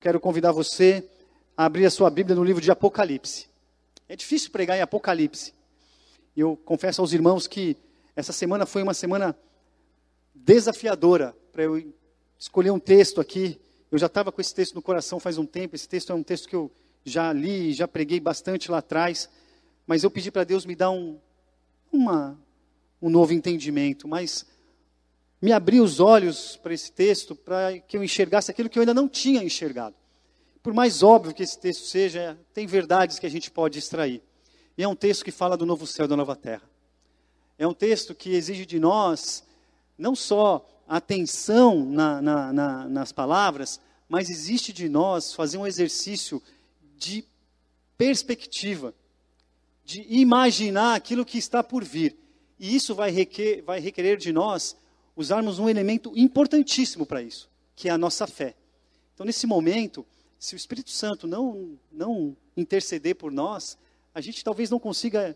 Quero convidar você a abrir a sua Bíblia no livro de Apocalipse. É difícil pregar em Apocalipse. Eu confesso aos irmãos que essa semana foi uma semana desafiadora para eu escolher um texto aqui. Eu já estava com esse texto no coração faz um tempo. Esse texto é um texto que eu já li, já preguei bastante lá atrás. Mas eu pedi para Deus me dar um, uma, um novo entendimento. Mas me abrir os olhos para esse texto, para que eu enxergasse aquilo que eu ainda não tinha enxergado. Por mais óbvio que esse texto seja, tem verdades que a gente pode extrair. E é um texto que fala do novo céu e da nova terra. É um texto que exige de nós não só atenção na, na, na, nas palavras, mas existe de nós fazer um exercício de perspectiva, de imaginar aquilo que está por vir. E isso vai requerer, vai requerer de nós usarmos um elemento importantíssimo para isso, que é a nossa fé. Então, nesse momento, se o Espírito Santo não, não interceder por nós, a gente talvez não consiga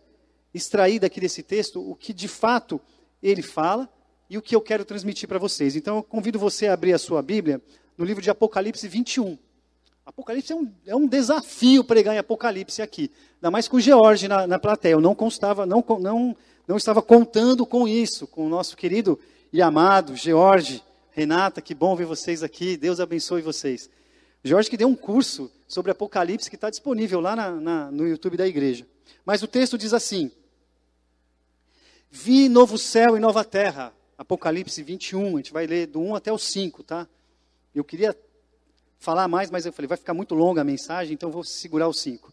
extrair daqui desse texto o que de fato ele fala e o que eu quero transmitir para vocês. Então, eu convido você a abrir a sua Bíblia no livro de Apocalipse 21. Apocalipse é um, é um desafio pregar em Apocalipse aqui, ainda mais com o George na, na plateia. Eu não, constava, não, não, não estava contando com isso, com o nosso querido e amado George, Renata, que bom ver vocês aqui, Deus abençoe vocês. Jorge que deu um curso sobre Apocalipse que está disponível lá na, na, no YouTube da igreja. Mas o texto diz assim: Vi novo céu e nova terra. Apocalipse 21, a gente vai ler do 1 até o 5, tá? Eu queria falar mais, mas eu falei, vai ficar muito longa a mensagem, então vou segurar o 5.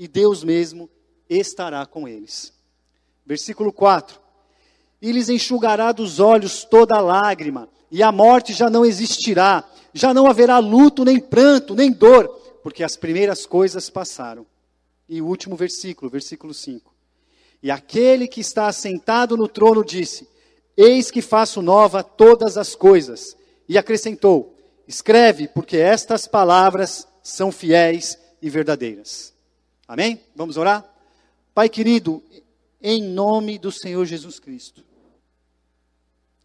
e Deus mesmo estará com eles. Versículo 4 e lhes enxugará dos olhos toda lágrima, e a morte já não existirá, já não haverá luto, nem pranto, nem dor, porque as primeiras coisas passaram. E o último versículo, versículo 5. E aquele que está assentado no trono disse: Eis que faço nova todas as coisas. E acrescentou: Escreve, porque estas palavras são fiéis e verdadeiras. Amém? Vamos orar? Pai querido, em nome do Senhor Jesus Cristo.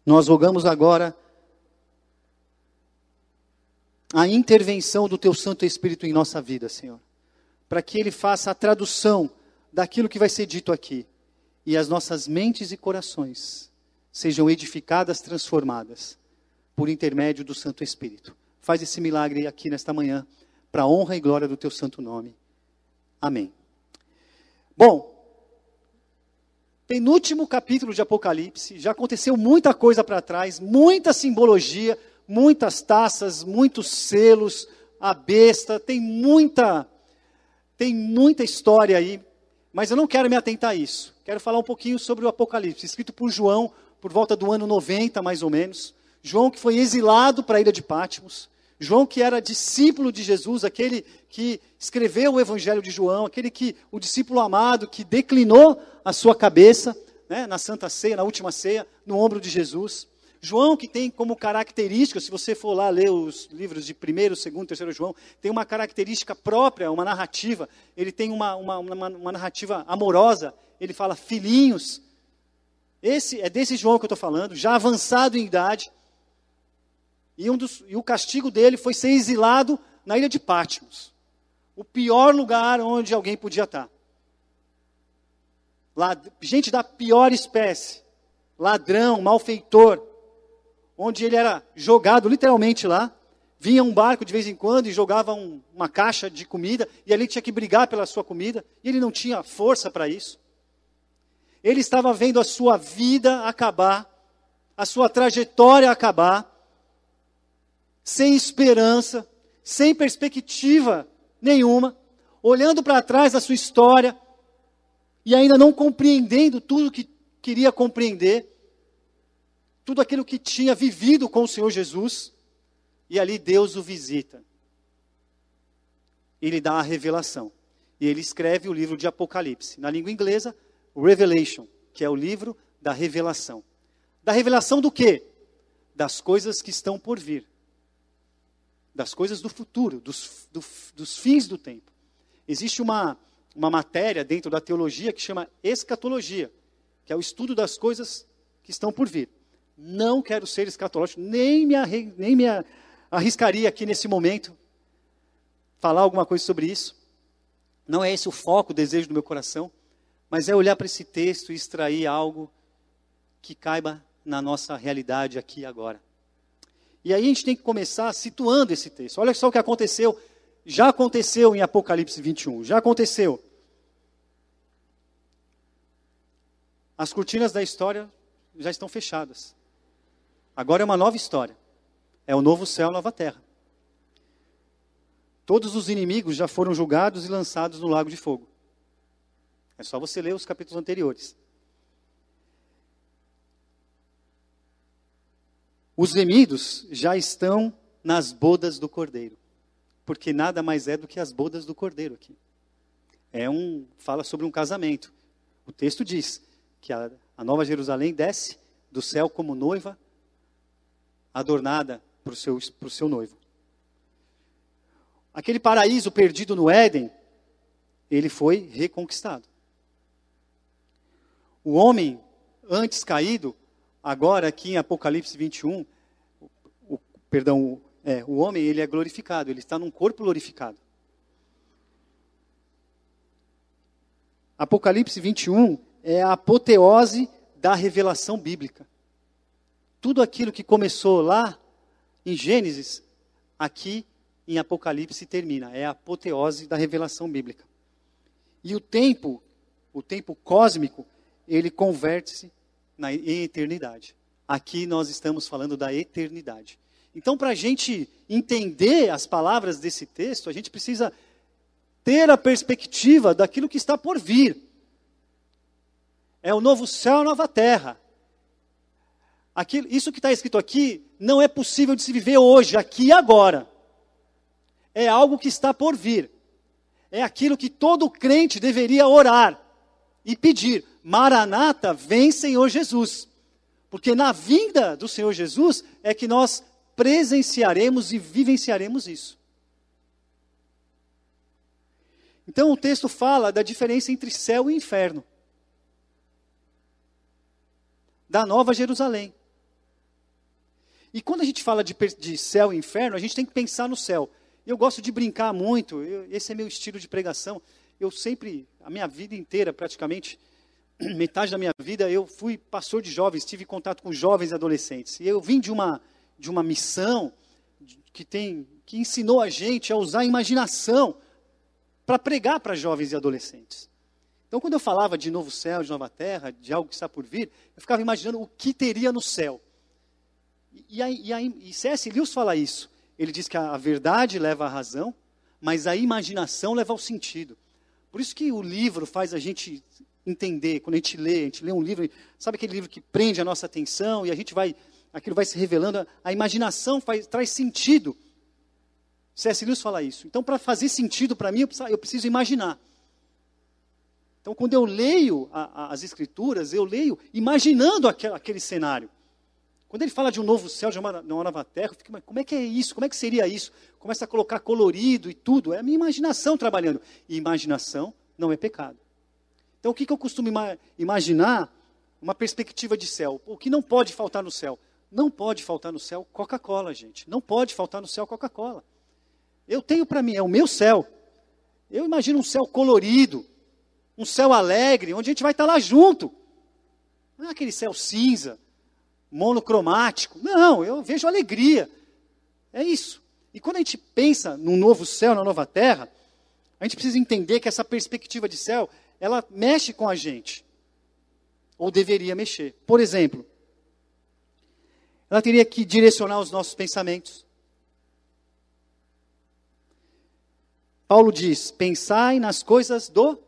Nós rogamos agora a intervenção do Teu Santo Espírito em nossa vida, Senhor, para que Ele faça a tradução daquilo que vai ser dito aqui e as nossas mentes e corações sejam edificadas, transformadas por intermédio do Santo Espírito. Faz esse milagre aqui nesta manhã, para a honra e glória do Teu Santo Nome. Amém. Bom, penúltimo capítulo de Apocalipse, já aconteceu muita coisa para trás, muita simbologia, muitas taças, muitos selos, a besta, tem muita tem muita história aí, mas eu não quero me atentar a isso. Quero falar um pouquinho sobre o Apocalipse, escrito por João por volta do ano 90, mais ou menos. João que foi exilado para a ilha de Patmos. João que era discípulo de Jesus, aquele que escreveu o Evangelho de João, aquele que o discípulo amado que declinou a sua cabeça né, na Santa Ceia, na última ceia, no ombro de Jesus. João que tem como característica, se você for lá ler os livros de primeiro, segundo, terceiro João, tem uma característica própria, uma narrativa. Ele tem uma, uma, uma, uma narrativa amorosa. Ele fala filhinhos. Esse é desse João que eu estou falando, já avançado em idade, e, um dos, e o castigo dele foi ser exilado na ilha de Patmos. O pior lugar onde alguém podia estar. Lá, gente da pior espécie. Ladrão, malfeitor. Onde ele era jogado literalmente lá. Vinha um barco de vez em quando e jogava um, uma caixa de comida. E ali tinha que brigar pela sua comida. E ele não tinha força para isso. Ele estava vendo a sua vida acabar. A sua trajetória acabar sem esperança, sem perspectiva nenhuma, olhando para trás da sua história e ainda não compreendendo tudo que queria compreender. tudo aquilo que tinha vivido com o Senhor Jesus, e ali Deus o visita. Ele dá a revelação. E ele escreve o livro de Apocalipse. Na língua inglesa, Revelation, que é o livro da revelação. Da revelação do quê? Das coisas que estão por vir. Das coisas do futuro, dos, do, dos fins do tempo. Existe uma, uma matéria dentro da teologia que chama escatologia, que é o estudo das coisas que estão por vir. Não quero ser escatológico, nem me, nem me arriscaria aqui nesse momento falar alguma coisa sobre isso. Não é esse o foco, o desejo do meu coração, mas é olhar para esse texto e extrair algo que caiba na nossa realidade aqui e agora. E aí a gente tem que começar situando esse texto. Olha só o que aconteceu, já aconteceu em Apocalipse 21, já aconteceu. As cortinas da história já estão fechadas. Agora é uma nova história. É o novo céu, nova terra. Todos os inimigos já foram julgados e lançados no lago de fogo. É só você ler os capítulos anteriores. Os remidos já estão nas bodas do cordeiro, porque nada mais é do que as bodas do cordeiro aqui. É um fala sobre um casamento. O texto diz que a, a Nova Jerusalém desce do céu como noiva adornada para o seu, seu noivo. Aquele paraíso perdido no Éden, ele foi reconquistado. O homem antes caído Agora, aqui em Apocalipse 21, o, o perdão, é, o homem ele é glorificado, ele está num corpo glorificado. Apocalipse 21 é a apoteose da revelação bíblica. Tudo aquilo que começou lá em Gênesis, aqui em Apocalipse termina. É a apoteose da revelação bíblica. E o tempo, o tempo cósmico, ele converte-se na, em eternidade. Aqui nós estamos falando da eternidade. Então, para a gente entender as palavras desse texto, a gente precisa ter a perspectiva daquilo que está por vir. É o novo céu a nova terra. Aquilo, isso que está escrito aqui não é possível de se viver hoje, aqui e agora. É algo que está por vir. É aquilo que todo crente deveria orar e pedir. Maranata, vem Senhor Jesus. Porque na vinda do Senhor Jesus é que nós presenciaremos e vivenciaremos isso. Então o texto fala da diferença entre céu e inferno. Da Nova Jerusalém. E quando a gente fala de, de céu e inferno, a gente tem que pensar no céu. Eu gosto de brincar muito, eu, esse é meu estilo de pregação. Eu sempre, a minha vida inteira praticamente, metade da minha vida eu fui pastor de jovens, tive contato com jovens e adolescentes. E eu vim de uma de uma missão que tem que ensinou a gente a usar a imaginação para pregar para jovens e adolescentes. Então, quando eu falava de novo céu, de nova terra, de algo que está por vir, eu ficava imaginando o que teria no céu. E, e, e, e C.S. Lewis fala isso. Ele diz que a verdade leva à razão, mas a imaginação leva ao sentido. Por isso que o livro faz a gente entender, quando a gente lê, a gente lê um livro, sabe aquele livro que prende a nossa atenção e a gente vai, aquilo vai se revelando, a, a imaginação faz, traz sentido. C.S. Lewis fala isso. Então, para fazer sentido para mim, eu preciso, eu preciso, imaginar. Então, quando eu leio a, a, as Escrituras, eu leio imaginando aquele, aquele, cenário. Quando ele fala de um novo céu, de uma, nova terra, eu fico, mas como é que é isso? Como é que seria isso? Começa a colocar colorido e tudo. É a minha imaginação trabalhando. E imaginação não é pecado. Então, o que, que eu costumo ima imaginar? Uma perspectiva de céu. O que não pode faltar no céu? Não pode faltar no céu Coca-Cola, gente. Não pode faltar no céu Coca-Cola. Eu tenho para mim, é o meu céu. Eu imagino um céu colorido, um céu alegre, onde a gente vai estar lá junto. Não é aquele céu cinza, monocromático. Não, eu vejo alegria. É isso. E quando a gente pensa num novo céu, na nova terra, a gente precisa entender que essa perspectiva de céu ela mexe com a gente. Ou deveria mexer. Por exemplo, ela teria que direcionar os nossos pensamentos. Paulo diz: pensai nas coisas do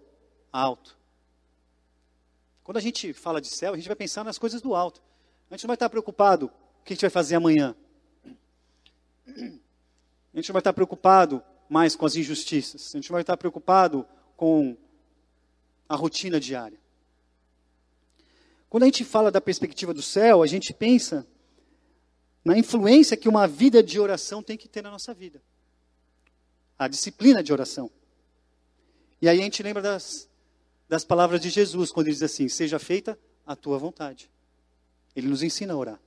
alto. Quando a gente fala de céu, a gente vai pensar nas coisas do alto. A gente não vai estar preocupado com o que a gente vai fazer amanhã. A gente não vai estar preocupado mais com as injustiças. A gente não vai estar preocupado com a rotina diária. Quando a gente fala da perspectiva do céu, a gente pensa na influência que uma vida de oração tem que ter na nossa vida. A disciplina de oração. E aí a gente lembra das, das palavras de Jesus, quando ele diz assim: Seja feita a tua vontade. Ele nos ensina a orar.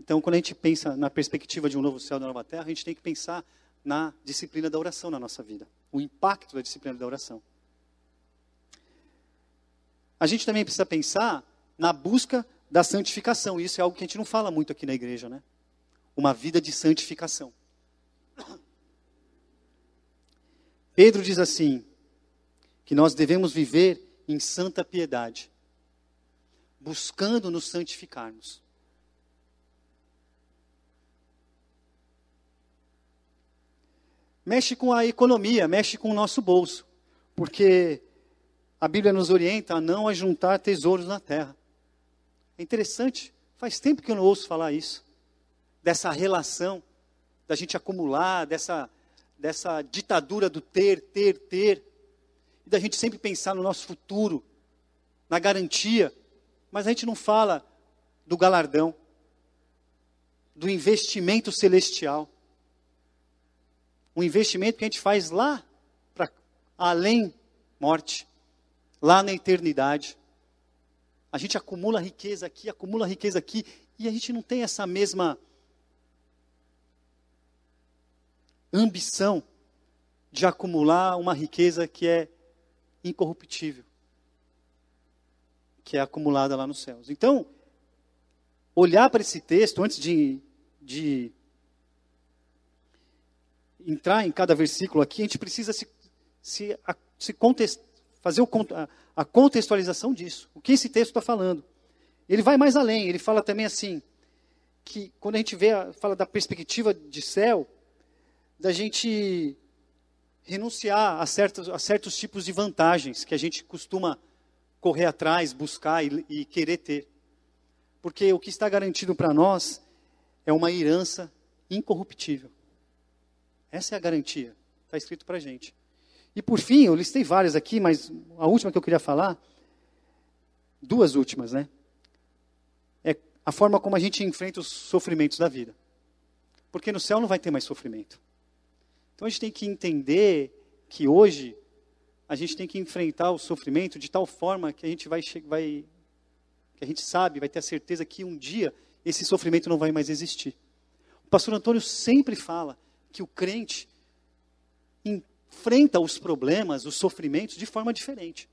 Então, quando a gente pensa na perspectiva de um novo céu e uma nova terra, a gente tem que pensar na disciplina da oração na nossa vida. O impacto da disciplina da oração. A gente também precisa pensar na busca da santificação. Isso é algo que a gente não fala muito aqui na igreja, né? Uma vida de santificação. Pedro diz assim: que nós devemos viver em santa piedade, buscando nos santificarmos. Mexe com a economia, mexe com o nosso bolso, porque a Bíblia nos orienta a não ajuntar tesouros na terra. É interessante, faz tempo que eu não ouço falar isso, dessa relação da gente acumular, dessa, dessa ditadura do ter, ter, ter, e da gente sempre pensar no nosso futuro, na garantia, mas a gente não fala do galardão, do investimento celestial. Um investimento que a gente faz lá para além morte lá na eternidade. A gente acumula riqueza aqui, acumula riqueza aqui, e a gente não tem essa mesma ambição de acumular uma riqueza que é incorruptível, que é acumulada lá nos céus. Então, olhar para esse texto antes de, de entrar em cada versículo aqui, a gente precisa se, se, se contestar fazer o, a, a contextualização disso. O que esse texto está falando? Ele vai mais além, ele fala também assim, que quando a gente vê, fala da perspectiva de céu, da gente renunciar a certos, a certos tipos de vantagens que a gente costuma correr atrás, buscar e, e querer ter. Porque o que está garantido para nós é uma herança incorruptível. Essa é a garantia, está escrito para a gente. E por fim, eu listei várias aqui, mas a última que eu queria falar, duas últimas, né? É a forma como a gente enfrenta os sofrimentos da vida. Porque no céu não vai ter mais sofrimento. Então a gente tem que entender que hoje a gente tem que enfrentar o sofrimento de tal forma que a gente vai, vai que a gente sabe, vai ter a certeza que um dia esse sofrimento não vai mais existir. O pastor Antônio sempre fala que o crente enfrenta os problemas, os sofrimentos de forma diferente.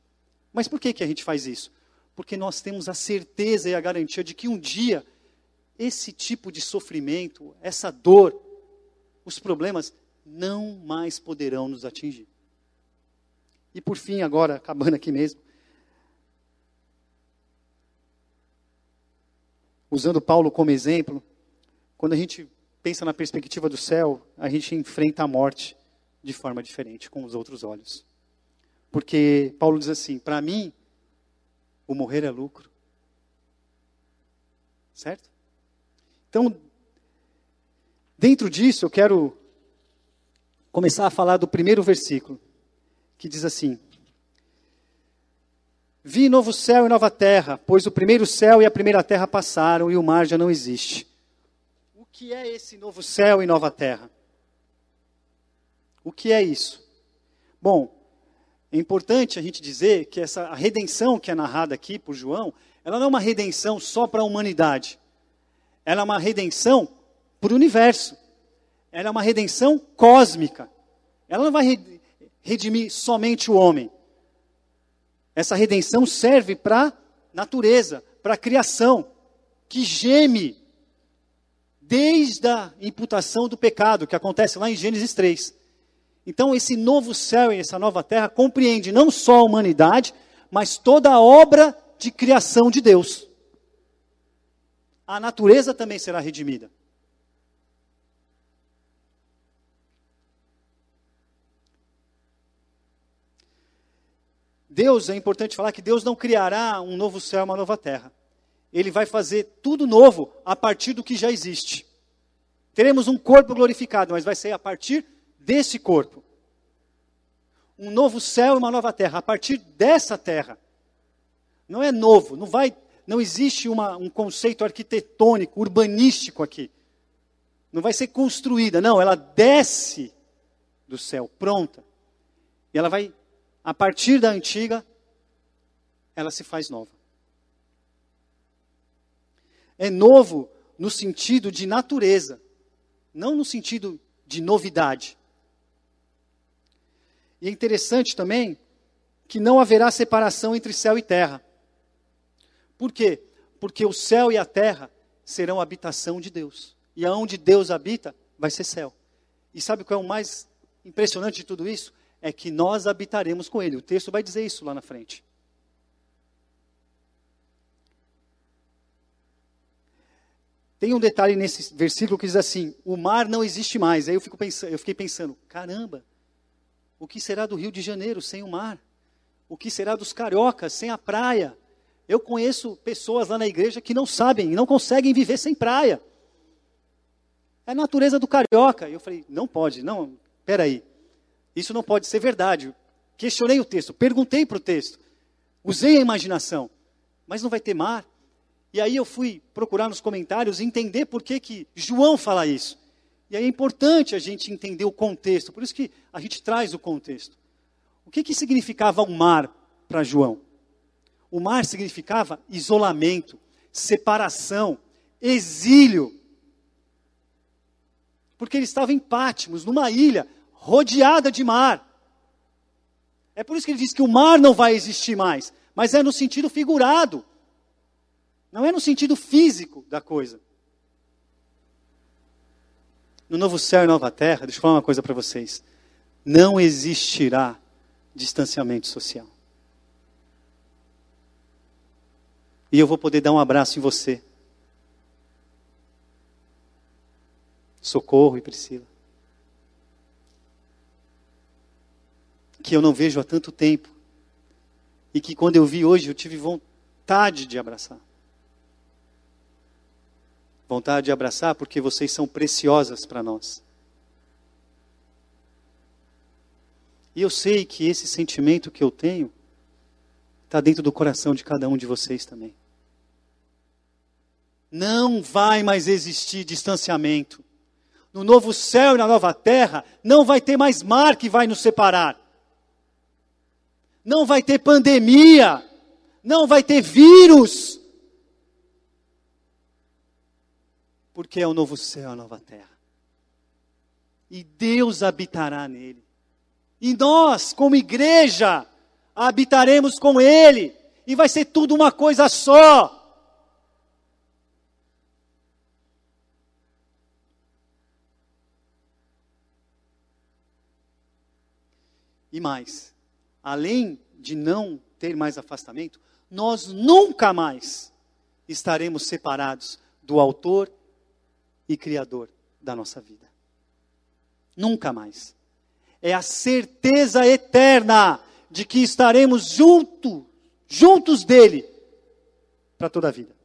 Mas por que, que a gente faz isso? Porque nós temos a certeza e a garantia de que um dia esse tipo de sofrimento, essa dor, os problemas não mais poderão nos atingir. E por fim, agora, acabando aqui mesmo, usando Paulo como exemplo, quando a gente pensa na perspectiva do céu, a gente enfrenta a morte de forma diferente, com os outros olhos. Porque Paulo diz assim: para mim, o morrer é lucro. Certo? Então, dentro disso, eu quero começar a falar do primeiro versículo, que diz assim: Vi novo céu e nova terra, pois o primeiro céu e a primeira terra passaram e o mar já não existe. O que é esse novo céu e nova terra? O que é isso? Bom, é importante a gente dizer que essa a redenção que é narrada aqui por João, ela não é uma redenção só para a humanidade. Ela é uma redenção para o universo. Ela é uma redenção cósmica. Ela não vai redimir somente o homem. Essa redenção serve para a natureza, para a criação, que geme desde a imputação do pecado, que acontece lá em Gênesis 3. Então, esse novo céu e essa nova terra compreende não só a humanidade, mas toda a obra de criação de Deus. A natureza também será redimida. Deus, é importante falar que Deus não criará um novo céu uma nova terra. ele vai fazer tudo novo a partir do que já existe. Teremos um corpo glorificado, mas vai ser a partir desse corpo. Um novo céu e uma nova terra, a partir dessa terra. Não é novo, não vai, não existe uma, um conceito arquitetônico, urbanístico aqui. Não vai ser construída, não, ela desce do céu, pronta. E ela vai, a partir da antiga, ela se faz nova. É novo no sentido de natureza, não no sentido de novidade. E é interessante também que não haverá separação entre céu e terra. Por quê? Porque o céu e a terra serão habitação de Deus. E aonde Deus habita, vai ser céu. E sabe qual é o mais impressionante de tudo isso? É que nós habitaremos com Ele. O texto vai dizer isso lá na frente. Tem um detalhe nesse versículo que diz assim: o mar não existe mais. Aí eu, fico pensando, eu fiquei pensando: caramba, o que será do Rio de Janeiro sem o mar? O que será dos cariocas sem a praia? Eu conheço pessoas lá na igreja que não sabem, não conseguem viver sem praia. É a natureza do carioca. Eu falei: não pode, não, peraí. Isso não pode ser verdade. Questionei o texto, perguntei para o texto, usei a imaginação, mas não vai ter mar? E aí eu fui procurar nos comentários entender por que, que João fala isso. E aí é importante a gente entender o contexto, por isso que a gente traz o contexto. O que, que significava o mar para João? O mar significava isolamento, separação, exílio. Porque ele estava em Pátimos, numa ilha rodeada de mar. É por isso que ele diz que o mar não vai existir mais, mas é no sentido figurado. Não é no sentido físico da coisa. No novo céu e nova terra, deixa eu falar uma coisa para vocês. Não existirá distanciamento social. E eu vou poder dar um abraço em você. Socorro e Priscila. Que eu não vejo há tanto tempo. E que quando eu vi hoje, eu tive vontade de abraçar vontade de abraçar, porque vocês são preciosas para nós. E eu sei que esse sentimento que eu tenho está dentro do coração de cada um de vocês também. Não vai mais existir distanciamento. No novo céu e na nova terra, não vai ter mais mar que vai nos separar. Não vai ter pandemia. Não vai ter vírus porque é o novo céu, a nova terra. E Deus habitará nele. E nós, como igreja, habitaremos com Ele. E vai ser tudo uma coisa só. E mais, além de não ter mais afastamento, nós nunca mais estaremos separados do Autor e Criador da nossa vida. Nunca mais. É a certeza eterna de que estaremos junto, juntos dele para toda a vida.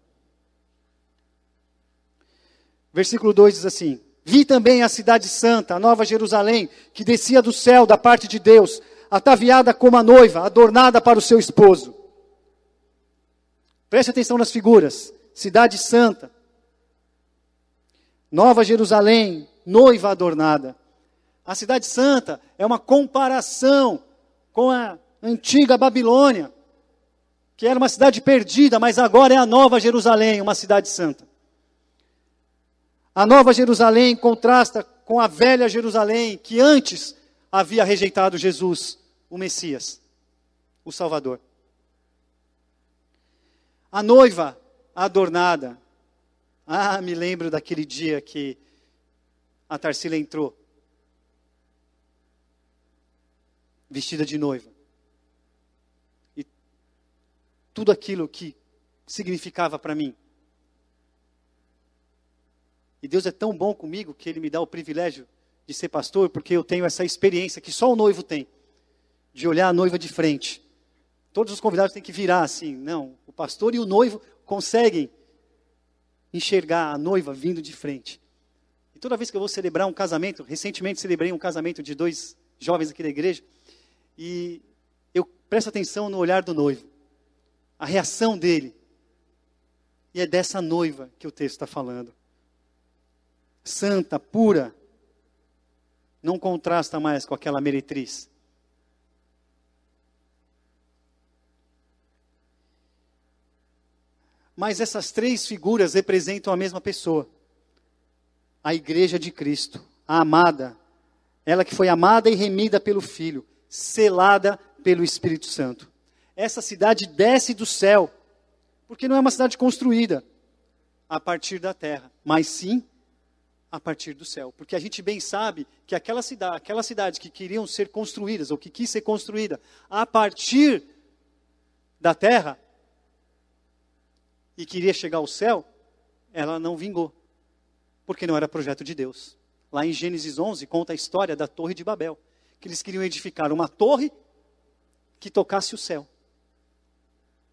Versículo 2 diz assim: Vi também a cidade santa, a nova Jerusalém, que descia do céu da parte de Deus, ataviada como a noiva, adornada para o seu esposo. Preste atenção nas figuras. Cidade santa, Nova Jerusalém, noiva adornada. A cidade santa é uma comparação com a antiga Babilônia, que era uma cidade perdida, mas agora é a Nova Jerusalém, uma cidade santa. A Nova Jerusalém contrasta com a velha Jerusalém, que antes havia rejeitado Jesus, o Messias, o Salvador. A noiva adornada ah, me lembro daquele dia que a Tarsila entrou, vestida de noiva. E tudo aquilo que significava para mim. E Deus é tão bom comigo que Ele me dá o privilégio de ser pastor, porque eu tenho essa experiência que só o noivo tem, de olhar a noiva de frente. Todos os convidados têm que virar assim. Não, o pastor e o noivo conseguem enxergar a noiva vindo de frente. E toda vez que eu vou celebrar um casamento, recentemente celebrei um casamento de dois jovens aqui da igreja, e eu presto atenção no olhar do noivo, a reação dele. E é dessa noiva que o texto está falando. Santa, pura, não contrasta mais com aquela meretriz. Mas essas três figuras representam a mesma pessoa. A igreja de Cristo, a amada, ela que foi amada e remida pelo Filho, selada pelo Espírito Santo. Essa cidade desce do céu, porque não é uma cidade construída a partir da terra, mas sim a partir do céu. Porque a gente bem sabe que aquela cidade, aquela cidade que queriam ser construídas, ou que quis ser construída a partir da terra, e queria chegar ao céu, ela não vingou, porque não era projeto de Deus. Lá em Gênesis 11 conta a história da Torre de Babel, que eles queriam edificar uma torre que tocasse o céu.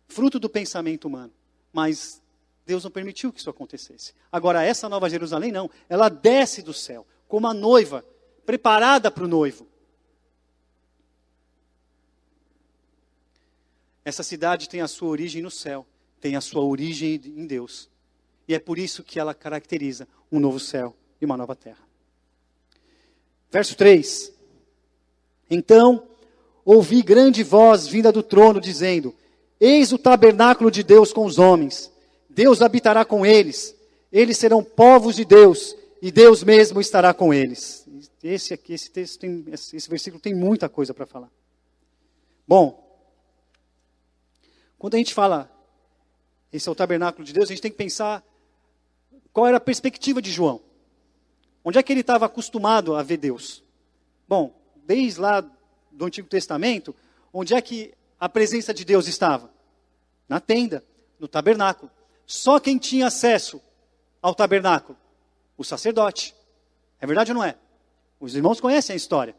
Fruto do pensamento humano, mas Deus não permitiu que isso acontecesse. Agora, essa nova Jerusalém não, ela desce do céu, como a noiva, preparada para o noivo. Essa cidade tem a sua origem no céu tem a sua origem em Deus. E é por isso que ela caracteriza um novo céu e uma nova terra. Verso 3: Então ouvi grande voz vinda do trono, dizendo: Eis o tabernáculo de Deus com os homens. Deus habitará com eles. Eles serão povos de Deus, e Deus mesmo estará com eles. Esse aqui, esse texto tem, esse versículo tem muita coisa para falar. Bom, quando a gente fala esse é o tabernáculo de Deus, a gente tem que pensar qual era a perspectiva de João. Onde é que ele estava acostumado a ver Deus? Bom, desde lá do Antigo Testamento, onde é que a presença de Deus estava? Na tenda, no tabernáculo. Só quem tinha acesso ao tabernáculo? O sacerdote. É verdade ou não é? Os irmãos conhecem a história.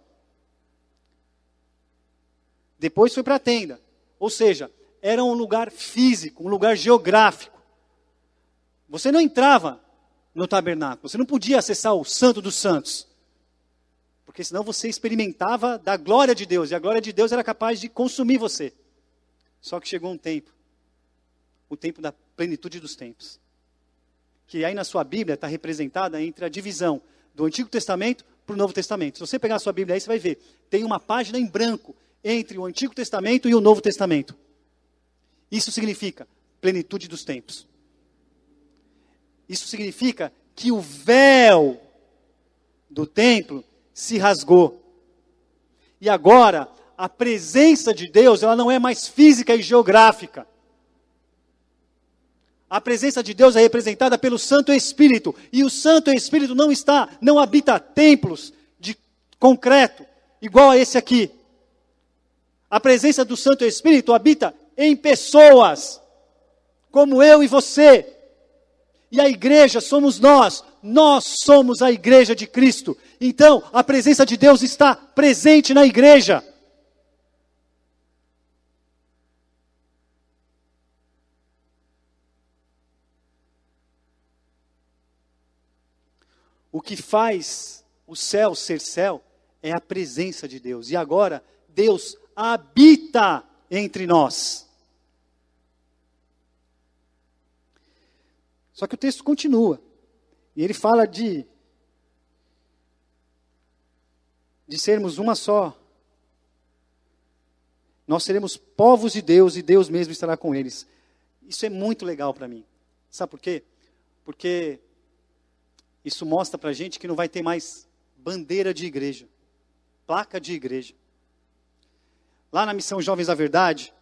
Depois foi para a tenda. Ou seja, era um lugar físico, um lugar geográfico. Você não entrava no tabernáculo, você não podia acessar o Santo dos Santos. Porque senão você experimentava da glória de Deus, e a glória de Deus era capaz de consumir você. Só que chegou um tempo, o tempo da plenitude dos tempos. Que aí na sua Bíblia está representada entre a divisão do Antigo Testamento para o Novo Testamento. Se você pegar a sua Bíblia aí, você vai ver. Tem uma página em branco entre o Antigo Testamento e o Novo Testamento. Isso significa plenitude dos tempos. Isso significa que o véu do templo se rasgou. E agora, a presença de Deus, ela não é mais física e geográfica. A presença de Deus é representada pelo Santo Espírito, e o Santo Espírito não está, não habita templos de concreto, igual a esse aqui. A presença do Santo Espírito habita em pessoas, como eu e você. E a igreja somos nós, nós somos a igreja de Cristo. Então, a presença de Deus está presente na igreja. O que faz o céu ser céu é a presença de Deus. E agora, Deus habita entre nós. Só que o texto continua. E ele fala de de sermos uma só. Nós seremos povos de Deus e Deus mesmo estará com eles. Isso é muito legal para mim. Sabe por quê? Porque isso mostra para a gente que não vai ter mais bandeira de igreja, placa de igreja. Lá na missão Jovens da Verdade,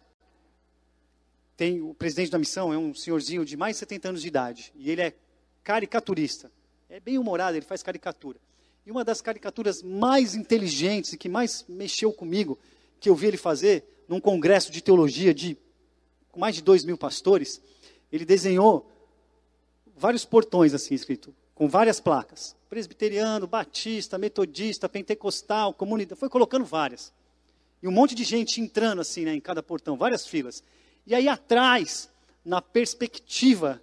tem o presidente da missão, é um senhorzinho de mais de 70 anos de idade, e ele é caricaturista. É bem humorado, ele faz caricatura. E uma das caricaturas mais inteligentes e que mais mexeu comigo, que eu vi ele fazer num congresso de teologia de com mais de dois mil pastores, ele desenhou vários portões assim escrito, com várias placas. Presbiteriano, batista, metodista, pentecostal, comunidade, foi colocando várias. E um monte de gente entrando assim, né, em cada portão, várias filas. E aí atrás, na perspectiva,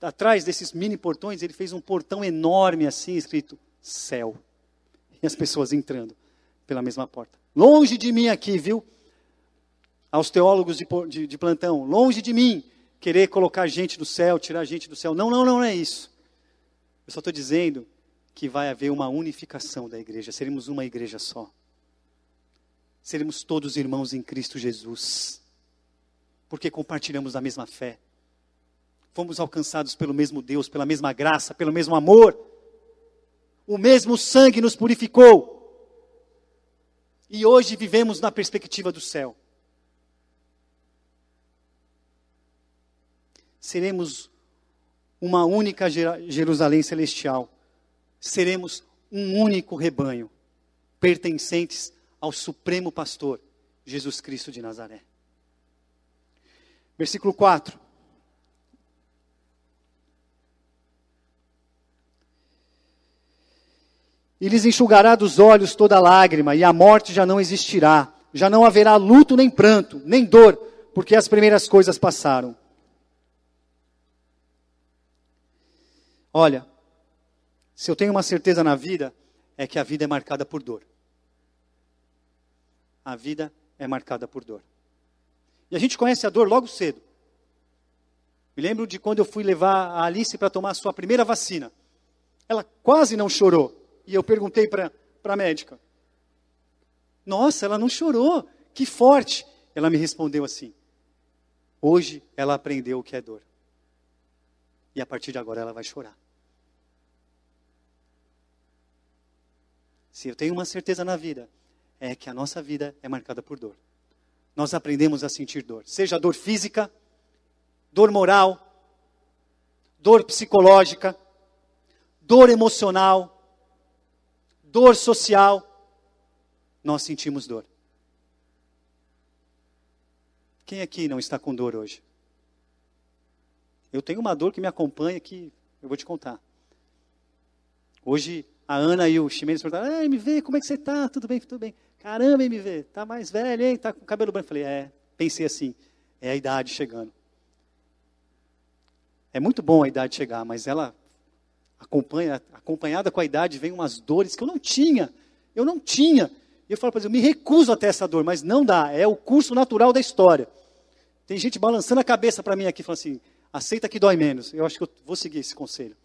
atrás desses mini portões, ele fez um portão enorme assim, escrito céu. E as pessoas entrando pela mesma porta. Longe de mim aqui, viu? Aos teólogos de, de, de plantão, longe de mim querer colocar gente do céu, tirar gente do céu. Não, não, não, não é isso. Eu só estou dizendo que vai haver uma unificação da igreja, seremos uma igreja só. Seremos todos irmãos em Cristo Jesus, porque compartilhamos a mesma fé. Fomos alcançados pelo mesmo Deus, pela mesma graça, pelo mesmo amor. O mesmo sangue nos purificou. E hoje vivemos na perspectiva do céu. Seremos uma única Jerusalém celestial. Seremos um único rebanho, pertencentes ao Supremo Pastor, Jesus Cristo de Nazaré. Versículo 4. E lhes enxugará dos olhos toda lágrima, e a morte já não existirá. Já não haverá luto nem pranto, nem dor, porque as primeiras coisas passaram. Olha, se eu tenho uma certeza na vida, é que a vida é marcada por dor. A vida é marcada por dor. E a gente conhece a dor logo cedo. Me lembro de quando eu fui levar a Alice para tomar a sua primeira vacina. Ela quase não chorou. E eu perguntei para a médica: Nossa, ela não chorou, que forte. Ela me respondeu assim: Hoje ela aprendeu o que é dor. E a partir de agora ela vai chorar. Se eu tenho uma certeza na vida, é que a nossa vida é marcada por dor. Nós aprendemos a sentir dor, seja dor física, dor moral, dor psicológica, dor emocional, dor social, nós sentimos dor. Quem aqui não está com dor hoje? Eu tenho uma dor que me acompanha que eu vou te contar. Hoje a Ana e o Ximenes perguntaram: ah, MV, como é que você está? Tudo bem, tudo bem. Caramba, MV, tá mais velho, hein? Tá com cabelo branco. Falei: é, pensei assim, é a idade chegando. É muito bom a idade chegar, mas ela acompanha, acompanhada com a idade, vem umas dores que eu não tinha. Eu não tinha. E eu falo para eu me recuso a ter essa dor, mas não dá. É o curso natural da história. Tem gente balançando a cabeça para mim aqui, falando assim, aceita que dói menos. Eu acho que eu vou seguir esse conselho.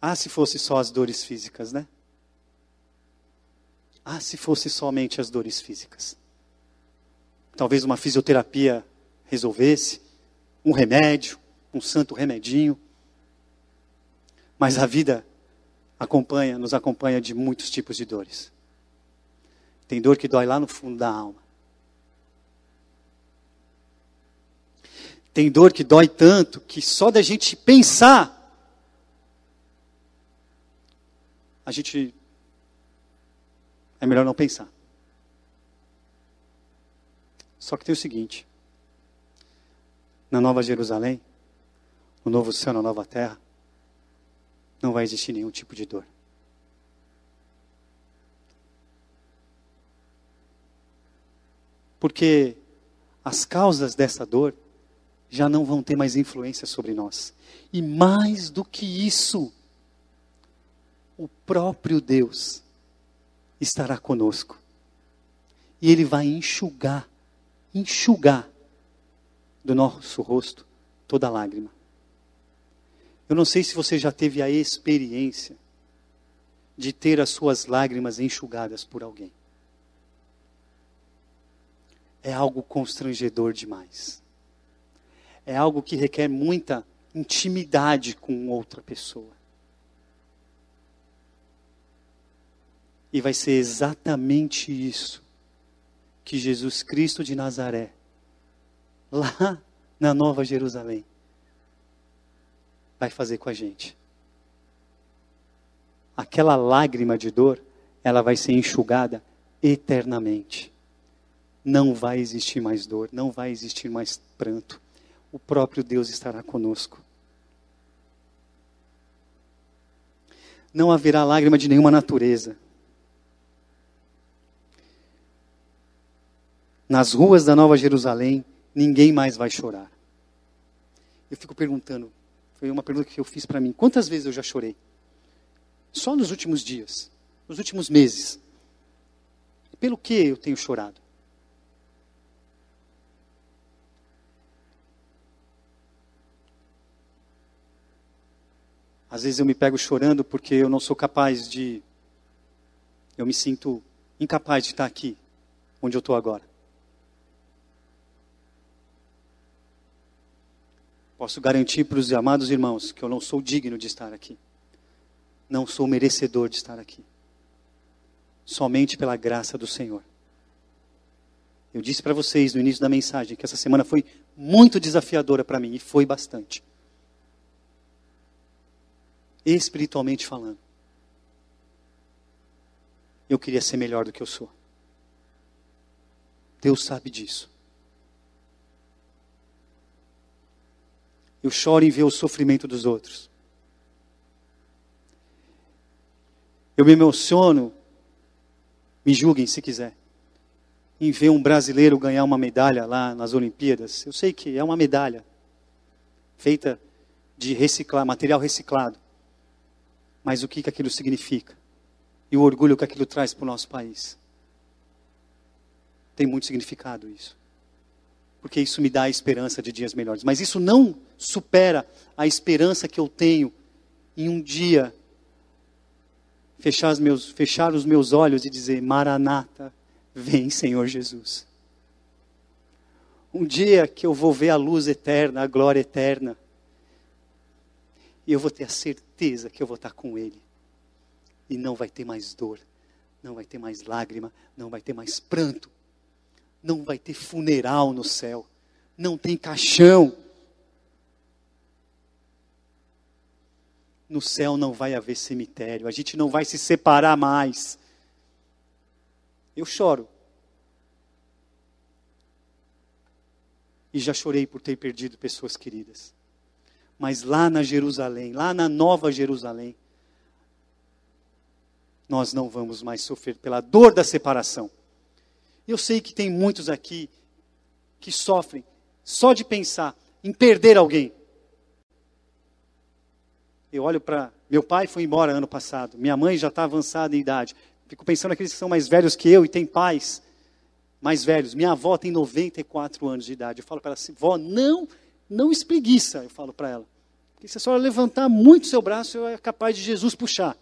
Ah, se fosse só as dores físicas, né? Ah, se fosse somente as dores físicas. Talvez uma fisioterapia resolvesse, um remédio, um santo remedinho. Mas a vida acompanha, nos acompanha de muitos tipos de dores. Tem dor que dói lá no fundo da alma. Tem dor que dói tanto que só da gente pensar, a gente é melhor não pensar. Só que tem o seguinte: na Nova Jerusalém, no novo céu, na nova terra, não vai existir nenhum tipo de dor. Porque as causas dessa dor já não vão ter mais influência sobre nós. E mais do que isso, o próprio Deus estará conosco. E Ele vai enxugar, enxugar do nosso rosto toda lágrima. Eu não sei se você já teve a experiência de ter as suas lágrimas enxugadas por alguém. É algo constrangedor demais. É algo que requer muita intimidade com outra pessoa. E vai ser exatamente isso que Jesus Cristo de Nazaré, lá na Nova Jerusalém, vai fazer com a gente. Aquela lágrima de dor, ela vai ser enxugada eternamente. Não vai existir mais dor, não vai existir mais pranto. O próprio Deus estará conosco. Não haverá lágrima de nenhuma natureza. Nas ruas da Nova Jerusalém, ninguém mais vai chorar. eu fico perguntando, foi uma pergunta que eu fiz para mim, quantas vezes eu já chorei? Só nos últimos dias, nos últimos meses. Pelo que eu tenho chorado? Às vezes eu me pego chorando porque eu não sou capaz de. Eu me sinto incapaz de estar aqui, onde eu estou agora. Posso garantir para os amados irmãos que eu não sou digno de estar aqui. Não sou merecedor de estar aqui. Somente pela graça do Senhor. Eu disse para vocês no início da mensagem que essa semana foi muito desafiadora para mim, e foi bastante espiritualmente falando. Eu queria ser melhor do que eu sou. Deus sabe disso. Eu choro em ver o sofrimento dos outros. Eu me emociono, me julguem se quiser, em ver um brasileiro ganhar uma medalha lá nas Olimpíadas. Eu sei que é uma medalha feita de material reciclado mas o que, que aquilo significa e o orgulho que aquilo traz para o nosso país. Tem muito significado isso. Porque isso me dá a esperança de dias melhores. Mas isso não supera a esperança que eu tenho em um dia fechar os meus, fechar os meus olhos e dizer: Maranata, vem Senhor Jesus. Um dia que eu vou ver a luz eterna, a glória eterna. E eu vou ter a certeza que eu vou estar com Ele. E não vai ter mais dor, não vai ter mais lágrima, não vai ter mais pranto, não vai ter funeral no céu, não tem caixão. No céu não vai haver cemitério, a gente não vai se separar mais. Eu choro. E já chorei por ter perdido pessoas queridas. Mas lá na Jerusalém, lá na Nova Jerusalém, nós não vamos mais sofrer pela dor da separação. Eu sei que tem muitos aqui que sofrem só de pensar em perder alguém. Eu olho para. Meu pai foi embora ano passado, minha mãe já está avançada em idade. Fico pensando naqueles que são mais velhos que eu e têm pais mais velhos. Minha avó tem 94 anos de idade. Eu falo para ela assim: vó, não não espreguiça, eu falo para ela. Porque se a senhora levantar muito seu braço, é capaz de Jesus puxar.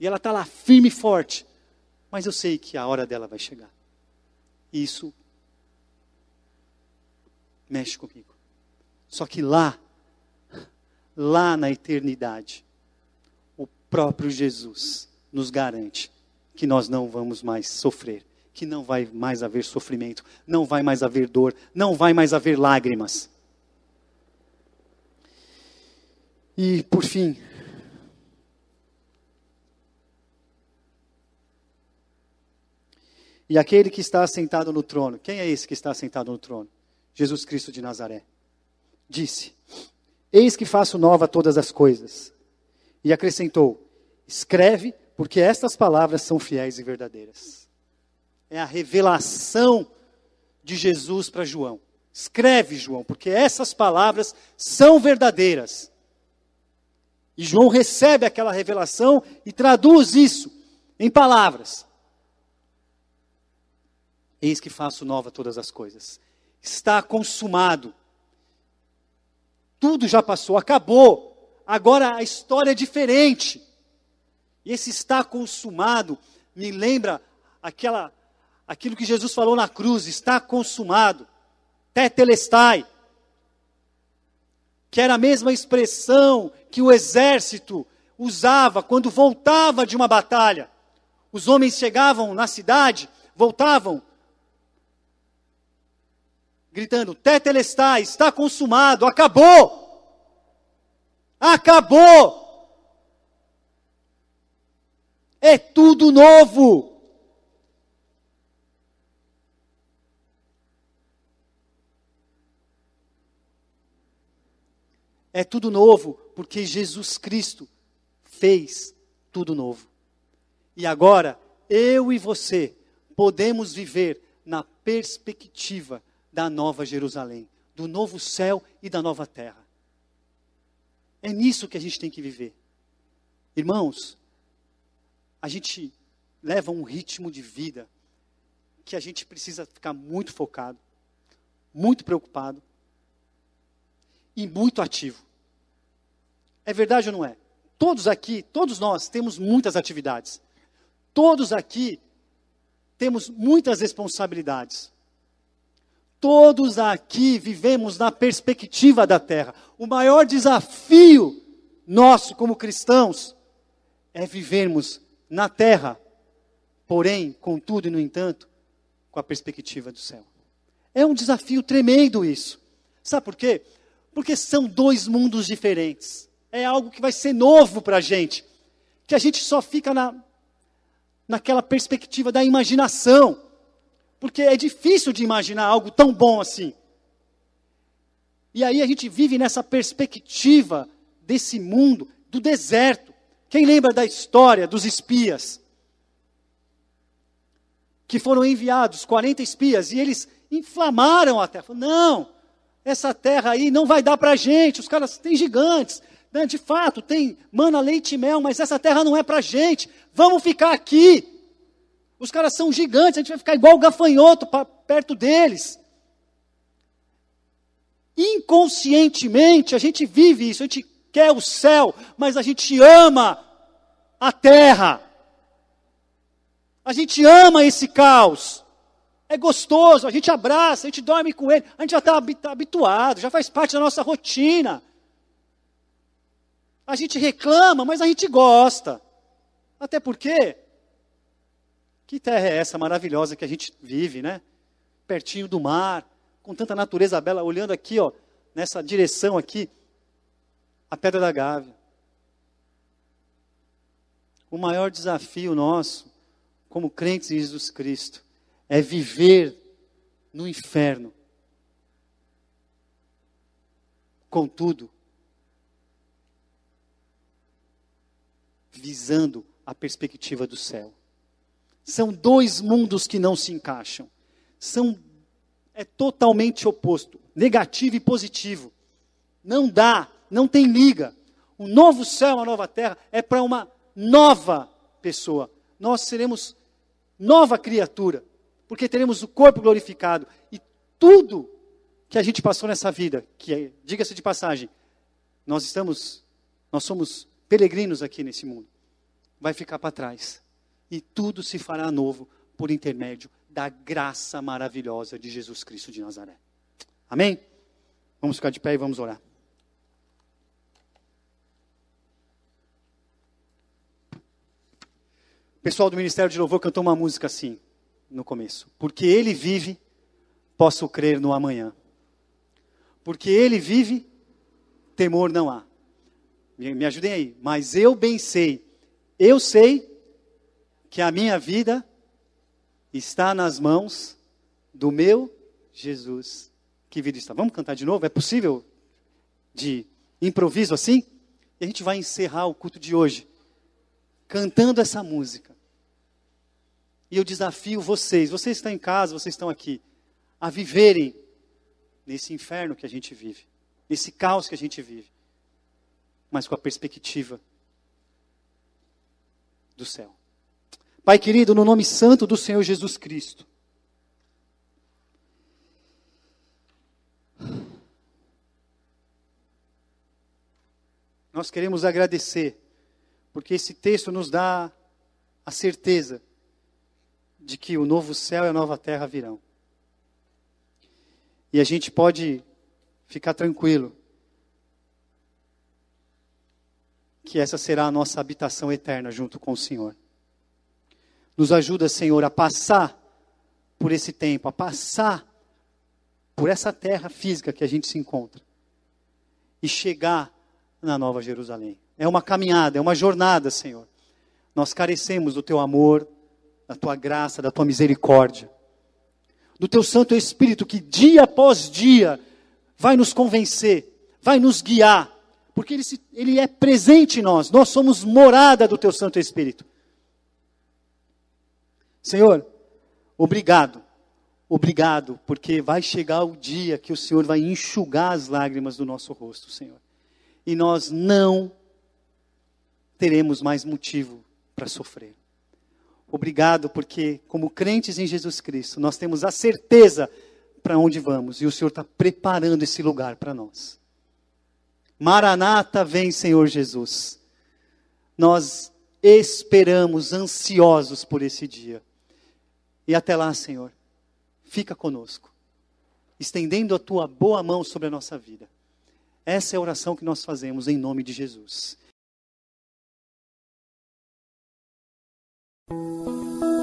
E ela está lá firme e forte. Mas eu sei que a hora dela vai chegar. E isso mexe comigo. Só que lá, lá na eternidade, o próprio Jesus nos garante que nós não vamos mais sofrer, que não vai mais haver sofrimento, não vai mais haver dor, não vai mais haver lágrimas. E, por fim, e aquele que está assentado no trono, quem é esse que está assentado no trono? Jesus Cristo de Nazaré. Disse: Eis que faço nova todas as coisas. E acrescentou: Escreve, porque estas palavras são fiéis e verdadeiras. É a revelação de Jesus para João. Escreve, João, porque essas palavras são verdadeiras. E João recebe aquela revelação e traduz isso em palavras. Eis que faço nova todas as coisas. Está consumado. Tudo já passou, acabou. Agora a história é diferente. E esse está consumado me lembra aquela aquilo que Jesus falou na cruz, está consumado. Tetelestai que era a mesma expressão que o exército usava quando voltava de uma batalha. Os homens chegavam na cidade, voltavam, gritando: Tetelestai, está consumado, acabou! Acabou! É tudo novo! É tudo novo, porque Jesus Cristo fez tudo novo. E agora, eu e você podemos viver na perspectiva da nova Jerusalém, do novo céu e da nova terra. É nisso que a gente tem que viver. Irmãos, a gente leva um ritmo de vida que a gente precisa ficar muito focado, muito preocupado e muito ativo. É verdade ou não é? Todos aqui, todos nós temos muitas atividades. Todos aqui temos muitas responsabilidades. Todos aqui vivemos na perspectiva da terra. O maior desafio nosso como cristãos é vivermos na terra, porém, contudo e no entanto, com a perspectiva do céu. É um desafio tremendo isso. Sabe por quê? Porque são dois mundos diferentes. É algo que vai ser novo para a gente. Que a gente só fica na, naquela perspectiva da imaginação. Porque é difícil de imaginar algo tão bom assim. E aí a gente vive nessa perspectiva desse mundo, do deserto. Quem lembra da história dos espias? Que foram enviados, 40 espias, e eles inflamaram a terra. Não, essa terra aí não vai dar para gente, os caras têm gigantes. Né? De fato, tem mana, leite e mel, mas essa terra não é para gente. Vamos ficar aqui. Os caras são gigantes, a gente vai ficar igual o gafanhoto pra, perto deles. Inconscientemente, a gente vive isso, a gente quer o céu, mas a gente ama a terra. A gente ama esse caos. É gostoso, a gente abraça, a gente dorme com ele, a gente já está habituado, já faz parte da nossa rotina. A gente reclama, mas a gente gosta. Até porque, que terra é essa maravilhosa que a gente vive, né? Pertinho do mar, com tanta natureza bela, olhando aqui, ó, nessa direção aqui, a Pedra da Gávea. O maior desafio nosso, como crentes em Jesus Cristo, é viver no inferno. Contudo, visando a perspectiva do céu. São dois mundos que não se encaixam. São é totalmente oposto, negativo e positivo. Não dá não tem liga. O novo céu, a nova terra é para uma nova pessoa. Nós seremos nova criatura, porque teremos o corpo glorificado e tudo que a gente passou nessa vida, que é, diga-se de passagem, nós estamos, nós somos peregrinos aqui nesse mundo, vai ficar para trás e tudo se fará novo por intermédio da graça maravilhosa de Jesus Cristo de Nazaré. Amém? Vamos ficar de pé e vamos orar. O pessoal do Ministério de Louvor cantou uma música assim no começo. Porque ele vive, posso crer no amanhã. Porque ele vive, temor não há. Me, me ajudem aí. Mas eu bem sei, eu sei que a minha vida está nas mãos do meu Jesus. Que vida está? Vamos cantar de novo? É possível de improviso assim? E a gente vai encerrar o culto de hoje cantando essa música. E eu desafio vocês, vocês estão em casa, vocês estão aqui, a viverem nesse inferno que a gente vive, nesse caos que a gente vive, mas com a perspectiva do céu. Pai querido, no nome santo do Senhor Jesus Cristo, nós queremos agradecer, porque esse texto nos dá a certeza de que o novo céu e a nova terra virão. E a gente pode ficar tranquilo que essa será a nossa habitação eterna junto com o Senhor. Nos ajuda, Senhor, a passar por esse tempo, a passar por essa terra física que a gente se encontra e chegar na Nova Jerusalém. É uma caminhada, é uma jornada, Senhor. Nós carecemos do teu amor, da tua graça, da tua misericórdia, do teu Santo Espírito que dia após dia vai nos convencer, vai nos guiar, porque ele, se, ele é presente em nós, nós somos morada do teu Santo Espírito. Senhor, obrigado, obrigado, porque vai chegar o dia que o Senhor vai enxugar as lágrimas do nosso rosto, Senhor. e nós não teremos mais motivo para sofrer. Obrigado, porque, como crentes em Jesus Cristo, nós temos a certeza para onde vamos e o Senhor está preparando esse lugar para nós. Maranata, vem, Senhor Jesus. Nós esperamos, ansiosos por esse dia. E até lá, Senhor, fica conosco, estendendo a tua boa mão sobre a nossa vida. Essa é a oração que nós fazemos em nome de Jesus. thank you